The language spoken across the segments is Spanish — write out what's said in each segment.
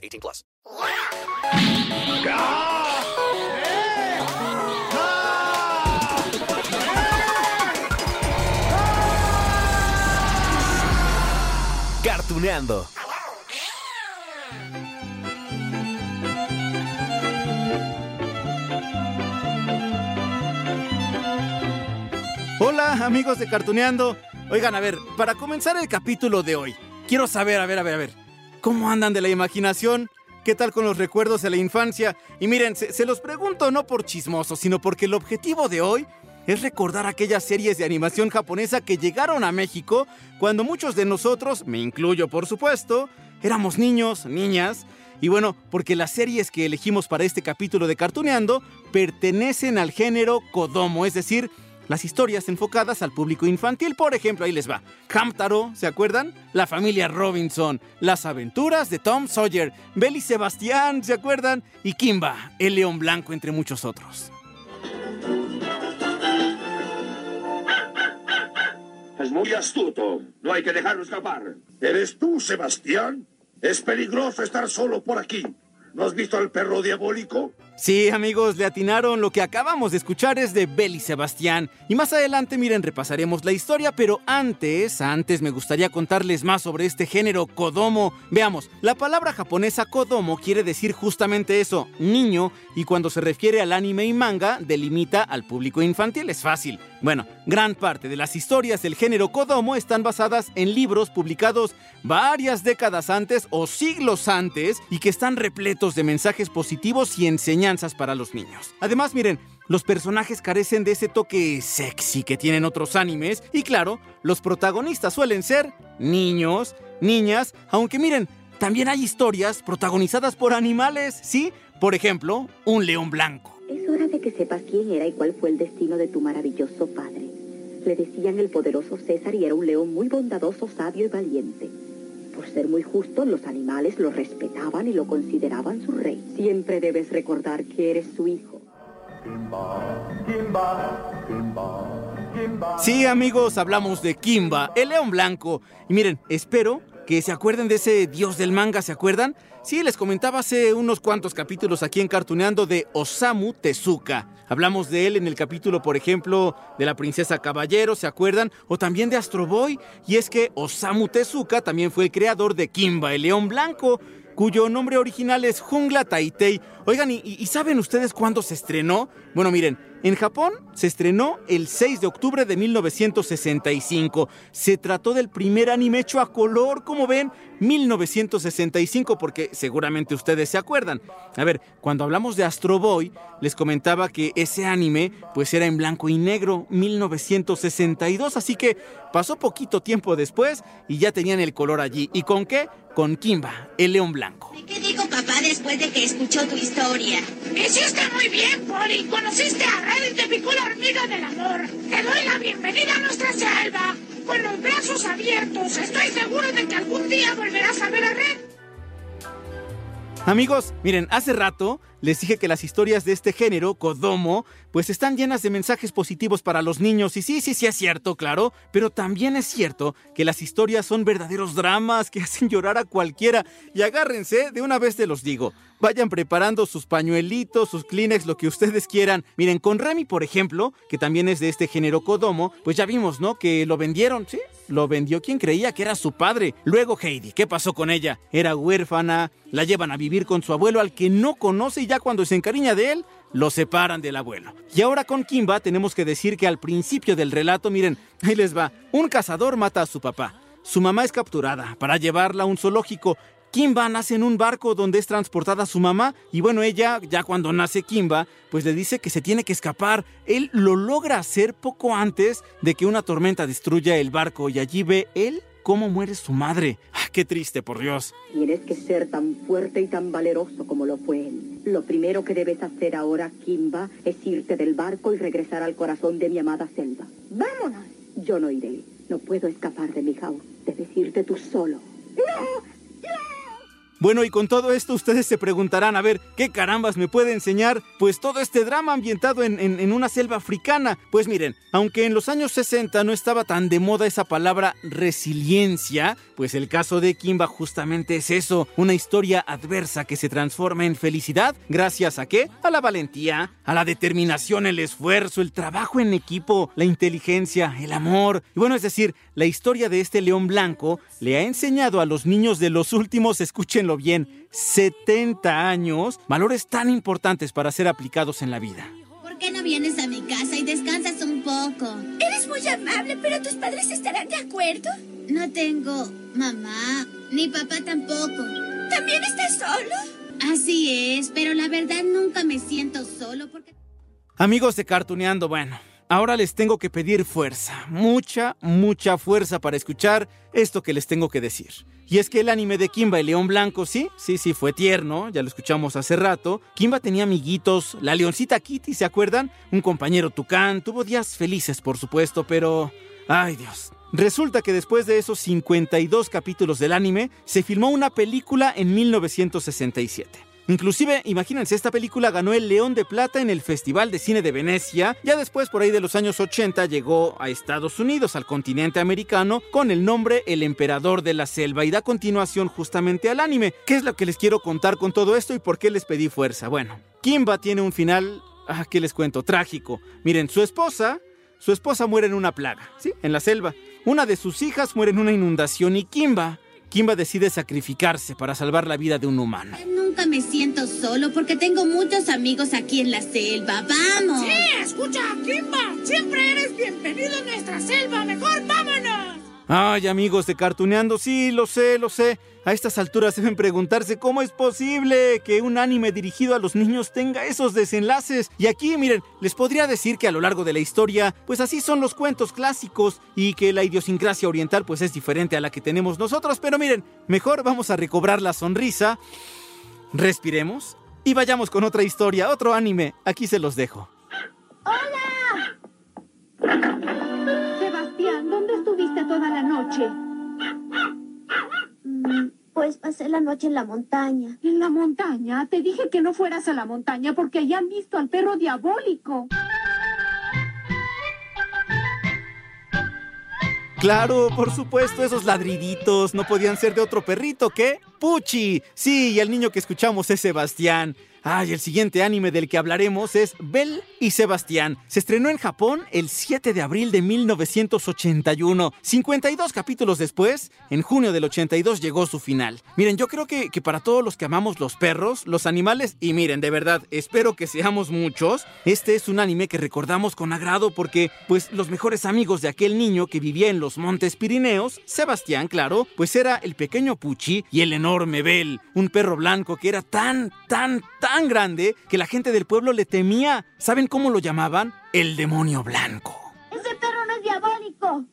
18 plus. Cartuneando. Hola amigos de Cartuneando. Oigan, a ver, para comenzar el capítulo de hoy, quiero saber, a ver, a ver, a ver, ¿cómo andan de la imaginación? ¿Qué tal con los recuerdos de la infancia? Y miren, se, los pregunto no por chismoso, sino porque el objetivo de hoy es recordar aquellas series de animación japonesa que llegaron a México cuando muchos de nosotros, me incluyo por supuesto, éramos niños, niñas, y bueno, porque las series que elegimos para este capítulo de Cartuneando pertenecen al género Kodomo, es decir, las historias enfocadas al público infantil. Por ejemplo, ahí les va. Hamtaro, ¿se acuerdan? La familia Robinson, Las aventuras de Tom Sawyer, Belly Sebastián, ¿se acuerdan? Y Kimba, el león blanco, entre muchos otros. Es muy astuto. No hay que dejarlo escapar. ¿Eres tú, Sebastián? Es peligroso estar solo por aquí. ¿No has visto al perro diabólico? Sí, amigos, le atinaron. Lo que acabamos de escuchar es de Belly Sebastián. Y más adelante, miren, repasaremos la historia, pero antes, antes me gustaría contarles más sobre este género Kodomo. Veamos, la palabra japonesa Kodomo quiere decir justamente eso, niño, y cuando se refiere al anime y manga, delimita al público infantil. Es fácil. Bueno, gran parte de las historias del género Kodomo están basadas en libros publicados varias décadas antes o siglos antes y que están repletos de mensajes positivos y enseñanzas para los niños. Además, miren, los personajes carecen de ese toque sexy que tienen otros animes y claro, los protagonistas suelen ser niños, niñas, aunque miren, también hay historias protagonizadas por animales, ¿sí? Por ejemplo, un león blanco. Es hora de que sepas quién era y cuál fue el destino de tu maravilloso padre. Le decían el poderoso César y era un león muy bondadoso, sabio y valiente. Por ser muy justo, los animales lo respetaban y lo consideraban su rey. Siempre debes recordar que eres su hijo. Sí, amigos, hablamos de Kimba, el león blanco. Y miren, espero que se acuerden de ese dios del manga, ¿se acuerdan? Sí, les comentaba hace unos cuantos capítulos aquí en Cartuneando de Osamu Tezuka. Hablamos de él en el capítulo, por ejemplo, de la princesa Caballero, ¿se acuerdan? O también de Astro Boy. Y es que Osamu Tezuka también fue el creador de Kimba, el león blanco, cuyo nombre original es Jungla Taitei. Oigan, ¿y, y saben ustedes cuándo se estrenó? Bueno, miren, en Japón se estrenó el 6 de octubre de 1965. Se trató del primer anime hecho a color, como ven, 1965, porque seguramente ustedes se acuerdan. A ver, cuando hablamos de Astro Boy, les comentaba que ese anime pues era en blanco y negro, 1962, así que pasó poquito tiempo después y ya tenían el color allí. ¿Y con qué? Con Kimba, el león blanco. ¿Qué dijo papá después de que escuchó tu historia? Hiciste muy bien, Polly. Conociste a Red y picó la hormiga del amor. Te doy la bienvenida a nuestra selva. Con los brazos abiertos. Estoy seguro de que algún día volverás a ver a Red. Amigos, miren, hace rato les dije que las historias de este género, Kodomo, pues están llenas de mensajes positivos para los niños. Y sí, sí, sí es cierto, claro. Pero también es cierto que las historias son verdaderos dramas que hacen llorar a cualquiera. Y agárrense, de una vez te los digo. Vayan preparando sus pañuelitos, sus Kleenex, lo que ustedes quieran. Miren, con Remy, por ejemplo, que también es de este género Kodomo, pues ya vimos, ¿no? Que lo vendieron, ¿sí? Lo vendió quien creía que era su padre. Luego Heidi, ¿qué pasó con ella? Era huérfana, la llevan a vivir con su abuelo al que no conoce y ya cuando se encariña de él, lo separan del abuelo. Y ahora con Kimba tenemos que decir que al principio del relato, miren, ahí les va, un cazador mata a su papá. Su mamá es capturada para llevarla a un zoológico. Kimba nace en un barco donde es transportada su mamá y bueno, ella, ya cuando nace Kimba, pues le dice que se tiene que escapar. Él lo logra hacer poco antes de que una tormenta destruya el barco y allí ve él cómo muere su madre. Ah, qué triste, por Dios. Tienes que ser tan fuerte y tan valeroso como lo fue él. Lo primero que debes hacer ahora, Kimba, es irte del barco y regresar al corazón de mi amada selva. ¡Vámonos! Yo no iré. No puedo escapar de mi house. Debes irte tú solo. ¡No! Bueno, y con todo esto ustedes se preguntarán, a ver, ¿qué carambas me puede enseñar? Pues todo este drama ambientado en, en, una selva africana. Pues miren, aunque en los años 60 no estaba tan de moda esa palabra resiliencia, pues el caso de Kimba justamente es eso, una historia adversa que se transforma en felicidad gracias a qué? A la valentía, a la determinación, el esfuerzo, el trabajo en equipo, la inteligencia, el amor. Y bueno, es decir, la historia de este león blanco le ha enseñado a los niños de los últimos, escuchen bien, 70 años, valores tan importantes para ser aplicados en la vida. ¿Por qué no vienes a mi casa y descansas un poco? Eres muy amable, pero tus padres estarán de acuerdo. No tengo mamá, ni papá tampoco. ¿También estás solo? Así es, pero la verdad nunca me siento solo porque... Amigos de Cartuneando, bueno, ahora les tengo que pedir fuerza, mucha, mucha fuerza para escuchar esto que les tengo que decir. Y es que el anime de Kimba y León Blanco, sí, sí, sí, fue tierno, ya lo escuchamos hace rato. Kimba tenía amiguitos, la leoncita Kitty, ¿se acuerdan? Un compañero tucán, tuvo días felices, por supuesto, pero... ¡Ay Dios! Resulta que después de esos 52 capítulos del anime, se filmó una película en 1967. Inclusive, imagínense, esta película ganó el León de Plata en el Festival de Cine de Venecia. Ya después, por ahí de los años 80, llegó a Estados Unidos, al continente americano, con el nombre El Emperador de la Selva y da continuación justamente al anime. ¿Qué es lo que les quiero contar con todo esto y por qué les pedí fuerza? Bueno, Kimba tiene un final, ah, ¿qué les cuento? Trágico. Miren, su esposa, su esposa muere en una plaga, ¿sí? En la selva. Una de sus hijas muere en una inundación y Kimba Kimba decide sacrificarse para salvar la vida de un humano. Nunca me siento solo porque tengo muchos amigos aquí en la selva. ¡Vamos! Sí, escucha, Kimba. Siempre eres bienvenido en nuestra selva. Mejor vámonos. Ay, amigos de Cartuneando, sí, lo sé, lo sé. A estas alturas deben preguntarse cómo es posible que un anime dirigido a los niños tenga esos desenlaces. Y aquí, miren, les podría decir que a lo largo de la historia, pues así son los cuentos clásicos y que la idiosincrasia oriental pues es diferente a la que tenemos nosotros. Pero miren, mejor vamos a recobrar la sonrisa, respiremos y vayamos con otra historia, otro anime. Aquí se los dejo. ¡Hola! Sebastián, ¿dónde estuviste toda la noche? Pues pasé la noche en la montaña. ¿En la montaña? Te dije que no fueras a la montaña porque allá han visto al perro diabólico. Claro, por supuesto, esos ladriditos no podían ser de otro perrito, ¿qué? Puchi. Sí, y el niño que escuchamos es Sebastián. Ay, el siguiente anime del que hablaremos es Belle y Sebastián. Se estrenó en Japón el 7 de abril de 1981. 52 capítulos después, en junio del 82 llegó su final. Miren, yo creo que, que, para todos los que amamos los perros, los animales, y miren, de verdad, espero que seamos muchos, este es un anime que recordamos con agrado porque, pues, los mejores amigos de aquel niño que vivía en los Montes Pirineos, Sebastián, claro, pues era el pequeño Puchi y el enorme Belle, un perro blanco que era tan, tan, tan tan grande que la gente del pueblo le temía. ¿Saben cómo lo llamaban? El demonio blanco. Ese perro no es diabólico.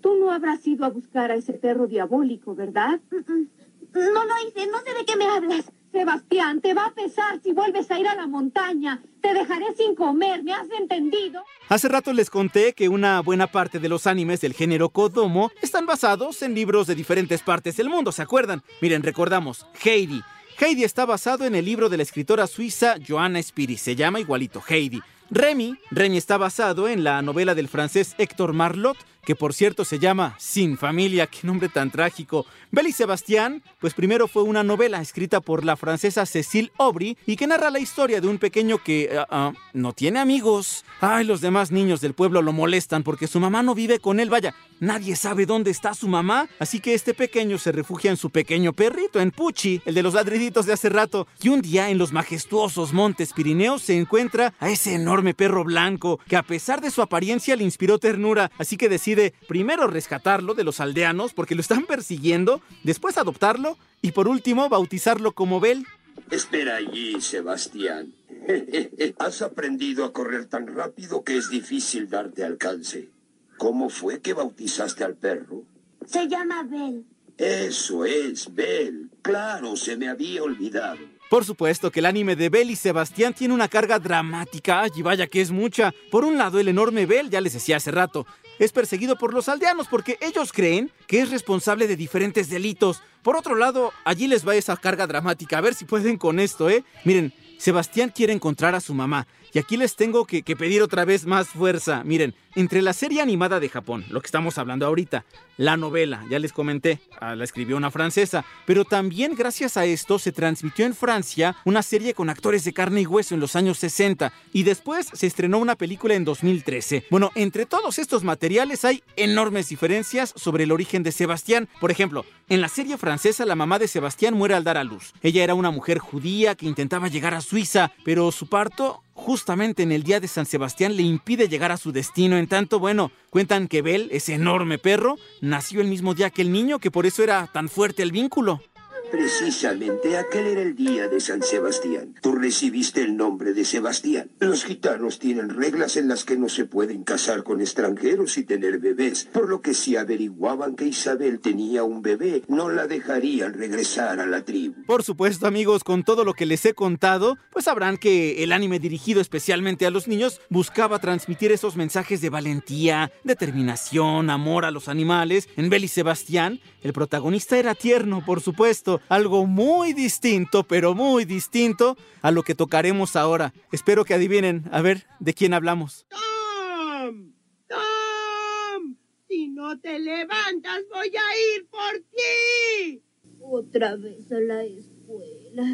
Tú no habrás ido a buscar a ese perro diabólico, ¿verdad? No lo hice, no sé de qué me hablas. Sebastián, te va a pesar si vuelves a ir a la montaña. Te dejaré sin comer, ¿me has entendido? Hace rato les conté que una buena parte de los animes del género Kodomo están basados en libros de diferentes partes del mundo, ¿se acuerdan? Miren, recordamos, Heidi, Heidi está basado en el libro de la escritora suiza Joanna Spiri, se llama igualito Heidi. Remy, Remy está basado en la novela del francés Héctor Marlot, que por cierto se llama Sin Familia, qué nombre tan trágico. Belle y Sebastián, pues primero fue una novela escrita por la francesa Cécile Aubry y que narra la historia de un pequeño que uh, uh, no tiene amigos. Ay, los demás niños del pueblo lo molestan porque su mamá no vive con él, vaya, nadie sabe dónde está su mamá, así que este pequeño se refugia en su pequeño perrito, en Puchi, el de los ladriditos de hace rato, y un día en los majestuosos montes Pirineos se encuentra a ese enorme perro blanco que a pesar de su apariencia le inspiró ternura, así que decide primero rescatarlo de los aldeanos porque lo están persiguiendo, después adoptarlo y por último bautizarlo como Bel. Espera allí, Sebastián. Has aprendido a correr tan rápido que es difícil darte alcance. ¿Cómo fue que bautizaste al perro? Se llama Belle. Eso es, Belle. Claro, se me había olvidado. Por supuesto que el anime de Belle y Sebastián tiene una carga dramática, y vaya que es mucha. Por un lado, el enorme Belle, ya les decía hace rato, es perseguido por los aldeanos porque ellos creen que es responsable de diferentes delitos. Por otro lado, allí les va esa carga dramática. A ver si pueden con esto, ¿eh? Miren, Sebastián quiere encontrar a su mamá. Y aquí les tengo que, pedir otra vez más fuerza. Miren, entre la serie animada de Japón, lo que estamos hablando ahorita, la novela, ya les comenté, ah, la escribió una francesa, pero también gracias a esto se transmitió en Francia una serie con actores de carne y hueso en los años 60 y después se estrenó una película en 2013. Bueno, entre todos estos materiales hay enormes diferencias sobre el origen de Sebastián. Por ejemplo, en la serie francesa la mamá de Sebastián muere al dar a luz. Ella era una mujer judía que intentaba llegar a Suiza, pero su parto justamente en el día de San Sebastián le impide llegar a su destino. En tanto, bueno, cuentan que Bel, ese enorme perro, nació el mismo día que el niño, que por eso era tan fuerte el vínculo. Precisamente aquel era el día de San Sebastián. Tú recibiste el nombre de Sebastián. Los gitanos tienen reglas en las que no se pueden casar con extranjeros y tener bebés, por lo que si averiguaban que Isabel tenía un bebé, no la dejarían regresar a la tribu. Por supuesto, amigos, con todo lo que les he contado, pues sabrán que el anime dirigido especialmente a los niños buscaba transmitir esos mensajes de valentía, determinación, amor a los animales. En Bel y Sebastián, el protagonista era tierno, por supuesto, algo muy distinto, pero muy distinto a lo que tocaremos ahora. Espero que adivinen, a ver, ¿de quién hablamos? ¡Tom! ¡Tom! Si no te levantas, voy a ir por ti. Otra vez a la escuela.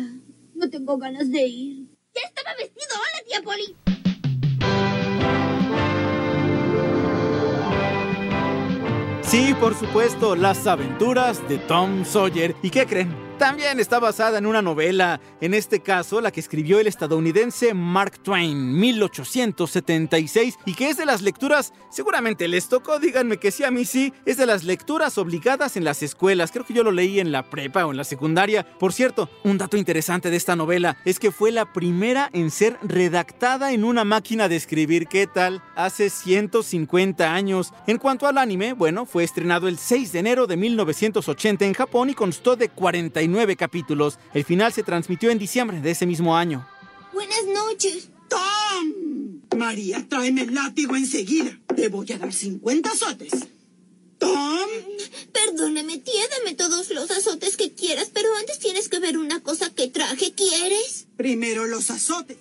No tengo ganas de ir. ¡Ya estaba vestido! ¡Hola, tía Poli! Sí, por supuesto, las aventuras de Tom Sawyer. ¿Y qué creen? También está basada en una novela, en este caso la que escribió el estadounidense Mark Twain, 1876, y que es de las lecturas, seguramente les tocó, díganme que sí, a mí sí, es de las lecturas obligadas en las escuelas, creo que yo lo leí en la prepa o en la secundaria. Por cierto, un dato interesante de esta novela es que fue la primera en ser redactada en una máquina de escribir, ¿qué tal? Hace 150 años. En cuanto al anime, bueno, fue estrenado el 6 de enero de 1980 en Japón y constó de 40 nueve capítulos. El final se transmitió en diciembre de ese mismo año. Buenas noches. ¡Tom! María, tráeme el látigo enseguida. Te voy a dar 50 azotes. ¡Tom! Perdóname, tía, dame todos los azotes que quieras, pero antes tienes que ver una cosa que traje. ¿Quieres? Primero los azotes.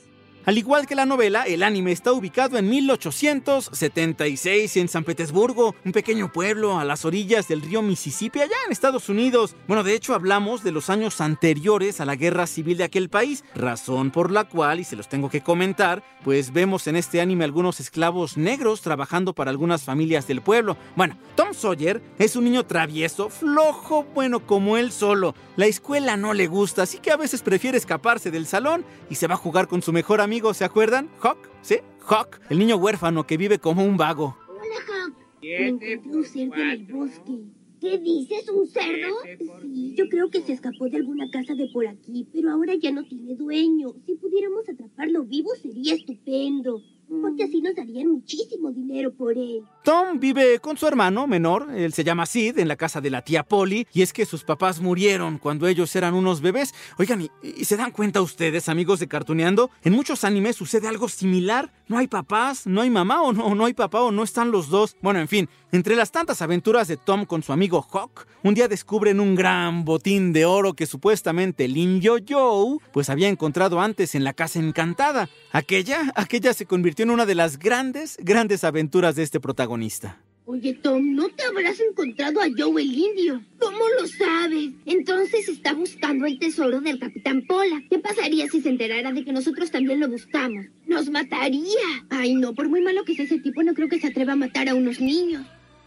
Al igual que la novela, el anime está ubicado en 1876 en San Petersburgo, un pequeño pueblo a las orillas del río Mississippi, allá en Estados Unidos. Bueno, de hecho hablamos de los años anteriores a la guerra civil de aquel país, razón por la cual, y se los tengo que comentar, pues vemos en este anime algunos esclavos negros trabajando para algunas familias del pueblo. Bueno, Tom Sawyer es un niño travieso, flojo, bueno, como él solo. La escuela no le gusta, así que a veces prefiere escaparse del salón y se va a jugar con su mejor amigo ¿se acuerdan? Hawk, ¿sí? Hawk, el niño huérfano que vive como un vago. Hola, Hawk. Me encontré un cerdo en el bosque. ¿Qué dices? ¿Un cerdo? Sí, yo creo que se escapó de alguna casa de por aquí, pero ahora ya no tiene dueño. Si pudiéramos atraparlo vivo sería estupendo, porque así nos darían muchísimo dinero por él. Tom vive con su hermano menor, él se llama Sid, en la casa de la tía Polly, y es que sus papás murieron cuando ellos eran unos bebés. Oigan, ¿y, se dan cuenta ustedes, amigos de Cartuneando? En muchos animes sucede algo similar. No hay papás, no hay mamá o no, no hay papá o no están los dos. Bueno, en fin, entre las tantas aventuras de Tom con su amigo Hawk, un día descubren un gran botín de oro que supuestamente Lin Yo Yo pues había encontrado antes en la casa encantada. Aquella, aquella se convirtió en una de las grandes, grandes aventuras de este protagonista. Oye, Tom, ¿no te habrás encontrado a Joe el indio? ¿Cómo lo sabes? Entonces está buscando el tesoro del Capitán Pola. ¿Qué pasaría si se enterara de que nosotros también lo buscamos? ¡Nos mataría! Ay, no, por muy malo que sea ese tipo, no creo que se atreva a matar a unos niños.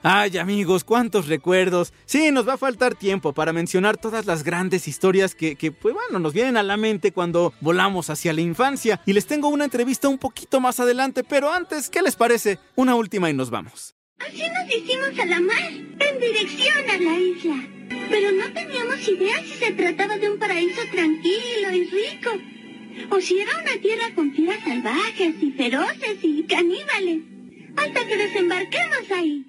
Ay amigos, cuántos recuerdos. Sí, nos va a faltar tiempo para mencionar todas las grandes historias que, pues bueno, nos vienen a la mente cuando volamos hacia la infancia. Y les tengo una entrevista un poquito más adelante, pero antes, ¿qué les parece? Una última y nos vamos. Así nos hicimos a la mar, en dirección a la isla. Pero no teníamos idea si se trataba de un paraíso tranquilo y rico. O si era una tierra con fieras salvajes y feroces y caníbales. Hasta que desembarquemos ahí.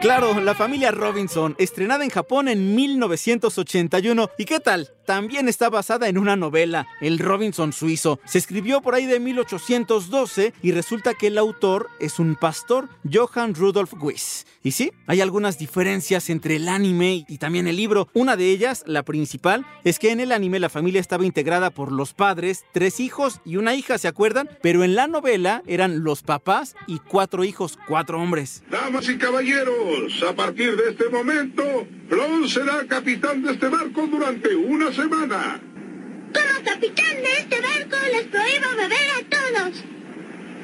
Claro, la familia Robinson, estrenada en Japón en 1981. ¿Y qué tal? También está basada en una novela, El Robinson Suizo. Se escribió por ahí de 1812 y resulta que el autor es un pastor, Johann Rudolf Weiss. Y sí, hay algunas diferencias entre el anime y también el libro. Una de ellas, la principal, es que en el anime la familia estaba integrada por los padres, tres hijos y una hija, ¿se acuerdan? Pero en la novela eran los papás y cuatro hijos, cuatro hombres. Damas y caballeros, a partir de este momento, Ron será capitán de este barco durante una semana. Como capitán de este barco les prohíbo beber a todos.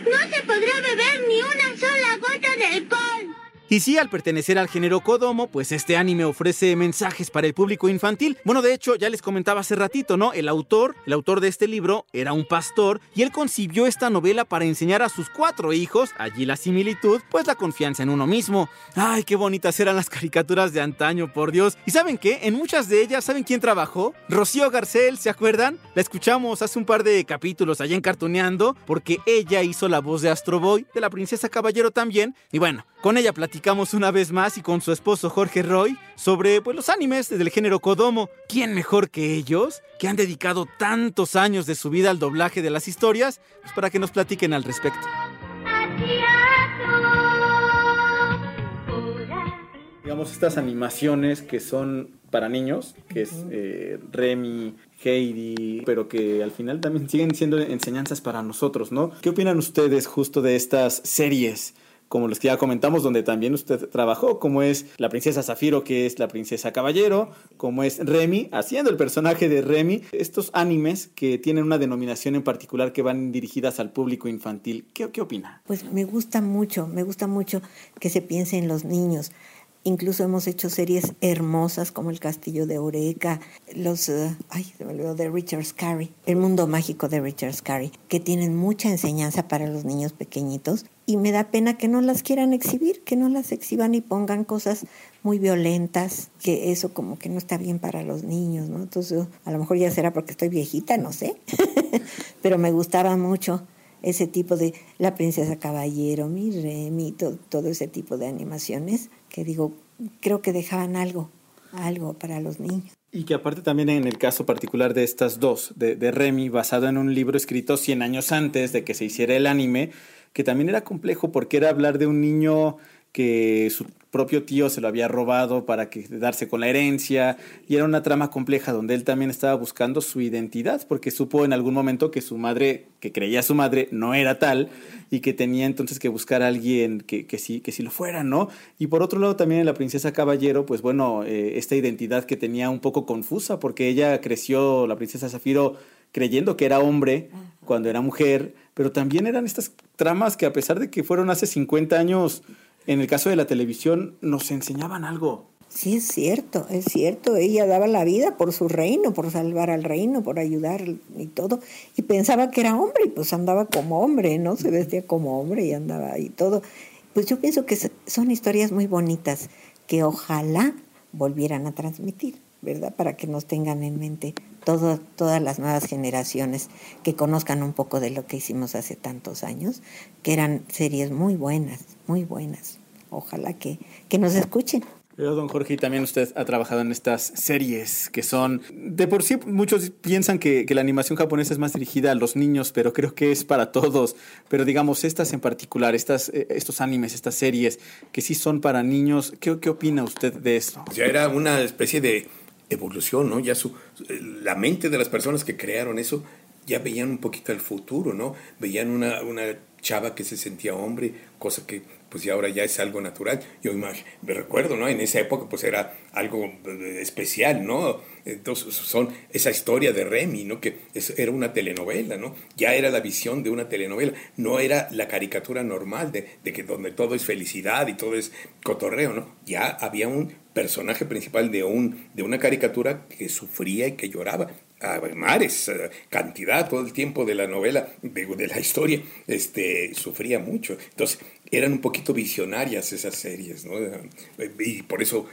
No se podrá beber ni una sola gota de alcohol. Y sí, al pertenecer al género Kodomo, pues este anime ofrece mensajes para el público infantil. Bueno, de hecho, ya les comentaba hace ratito, ¿no? El autor, el autor de este libro, era un pastor y él concibió esta novela para enseñar a sus cuatro hijos, allí la similitud, pues la confianza en uno mismo. Ay, qué bonitas eran las caricaturas de antaño, por Dios. ¿Y saben qué? En muchas de ellas, ¿saben quién trabajó? Rocío Garcel, ¿se acuerdan? La escuchamos hace un par de capítulos allá en Cartuneando, porque ella hizo la voz de Astro Boy, de la princesa Caballero también. Y bueno, con ella platicamos una vez más y con su esposo Jorge Roy sobre pues, los animes del género Kodomo. ¿Quién mejor que ellos, que han dedicado tantos años de su vida al doblaje de las historias, pues para que nos platiquen al respecto? Digamos, estas animaciones que son para niños, que es eh, Remy, Heidi, pero que al final también siguen siendo enseñanzas para nosotros, ¿no? ¿Qué opinan ustedes justo de estas series? Como los que ya comentamos, donde también usted trabajó, como es la princesa Zafiro, que es la princesa Caballero, como es Remy, haciendo el personaje de Remy, estos animes que tienen una denominación en particular que van dirigidas al público infantil. ¿Qué, qué opina? Pues me gusta mucho, me gusta mucho que se piense en los niños. Incluso hemos hecho series hermosas como El Castillo de Eureka, los, uh, ay, se me olvidó, de Richard Scarry, El Mundo Mágico de Richard Scarry, que tienen mucha enseñanza para los niños pequeñitos y me da pena que no las quieran exhibir, que no las exhiban y pongan cosas muy violentas, que eso como que no está bien para los niños, ¿no? Entonces, a lo mejor ya será porque estoy viejita, no sé, pero me gustaba mucho ese tipo de La Princesa Caballero, Mi Remy, todo, ese tipo de animaciones que digo, creo que dejaban algo, algo para los niños. Y que aparte también en el caso particular de estas dos, de, de Remy, basado en un libro escrito 100 años antes de que se hiciera el anime, que también era complejo porque era hablar de un niño que su propio tío se lo había robado para que, darse con la herencia y era una trama compleja donde él también estaba buscando su identidad porque supo en algún momento que su madre, que creía su madre, no era tal y que tenía entonces que buscar a alguien que, que sí, que sí lo fuera, ¿no? Y por otro lado también en la princesa Caballero, pues bueno, eh, esta identidad que tenía un poco confusa porque ella creció, la princesa Zafiro, creyendo que era hombre cuando era mujer, pero también eran estas tramas que a pesar de que fueron hace 50 años, en el caso de la televisión, nos enseñaban algo. Sí, es cierto, es cierto. Ella daba la vida por su reino, por salvar al reino, por ayudar y todo. Y pensaba que era hombre y pues andaba como hombre, ¿no? Se vestía como hombre y andaba y todo. Pues yo pienso que son historias muy bonitas que ojalá volvieran a transmitir, ¿verdad? Para que nos tengan en mente todas las nuevas generaciones que conozcan un poco de lo que hicimos hace tantos años, que eran series muy buenas, muy buenas. Ojalá que, que nos escuchen. Pero don Jorge, también usted ha trabajado en estas series que son, de por sí muchos piensan que, que, la animación japonesa es más dirigida a los niños, pero creo que es para todos. Pero digamos, estas en particular, estas, eh, estos animes, estas series que sí son para niños, ¿qué, qué opina usted de esto? Ya era una especie de evolución, ¿no? Ya su, la mente de las personas que crearon eso ya veían un poquito el futuro, ¿no? Veían una, una chava que se sentía hombre, cosa que pues ya ahora ya es algo natural. Yo me recuerdo, ¿no? En esa época pues era algo eh, especial, ¿no? Entonces son esa historia de Remy, ¿no? Que era una telenovela, ¿no? Ya era la visión de una telenovela, no era la caricatura normal de, de que donde todo es felicidad y todo es cotorreo, ¿no? Ya había un personaje principal de, un, de una caricatura que sufría y que lloraba a mares, cantidad todo el tiempo de la novela, de, de, la historia, este, sufría mucho. Entonces, eran un poquito visionarias esas series, ¿no? Y por eso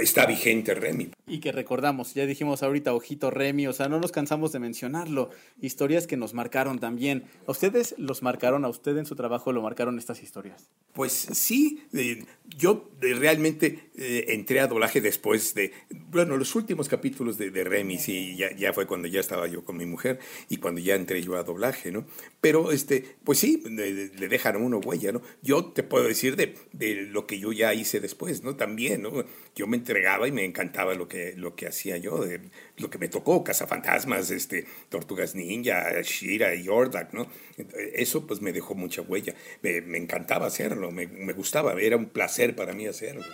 está vigente Remy. Y que recordamos, ya dijimos ahorita Ojito Remy, o sea, no nos cansamos de mencionarlo. Historias que nos marcaron también. ¿A ustedes los marcaron? ¿A usted en su trabajo lo marcaron estas historias? Pues sí, eh, yo eh, realmente eh, entré a doblaje después de, bueno, los últimos capítulos de, de Remy, sí, ya, ya, fue cuando ya estaba yo con mi mujer y cuando ya entré yo a doblaje, ¿no? Pero, este, pues sí, le, le dejan a uno huella, ¿no? Yo te puedo decir de, de, lo que yo ya hice después, ¿no? También, ¿no? Yo me entregaba y me encantaba lo que, lo que hacía yo, de, lo que me tocó, Cazafantasmas, este, Tortugas Ninja, Shira, Yordak, ¿no? Eso pues me dejó mucha huella, me, me encantaba hacerlo, me, me gustaba, era un placer para mí hacerlo.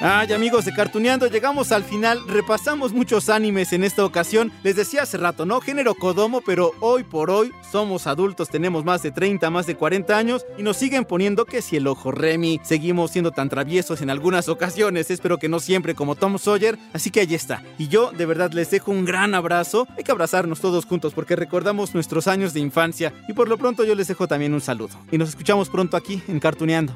Ay, amigos de Cartuneando, llegamos al final, repasamos muchos animes en esta ocasión. Les decía hace rato, ¿no? Género Kodomo, pero hoy por hoy somos adultos, tenemos más de 30, más de 40 años y nos siguen poniendo que si el ojo Remy, seguimos siendo tan traviesos en algunas ocasiones, espero que no siempre como Tom Sawyer, así que ahí está. Y yo de verdad les dejo un gran abrazo, hay que abrazarnos todos juntos porque recordamos nuestros años de infancia y por lo pronto yo les dejo también un saludo. Y nos escuchamos pronto aquí en Cartuneando.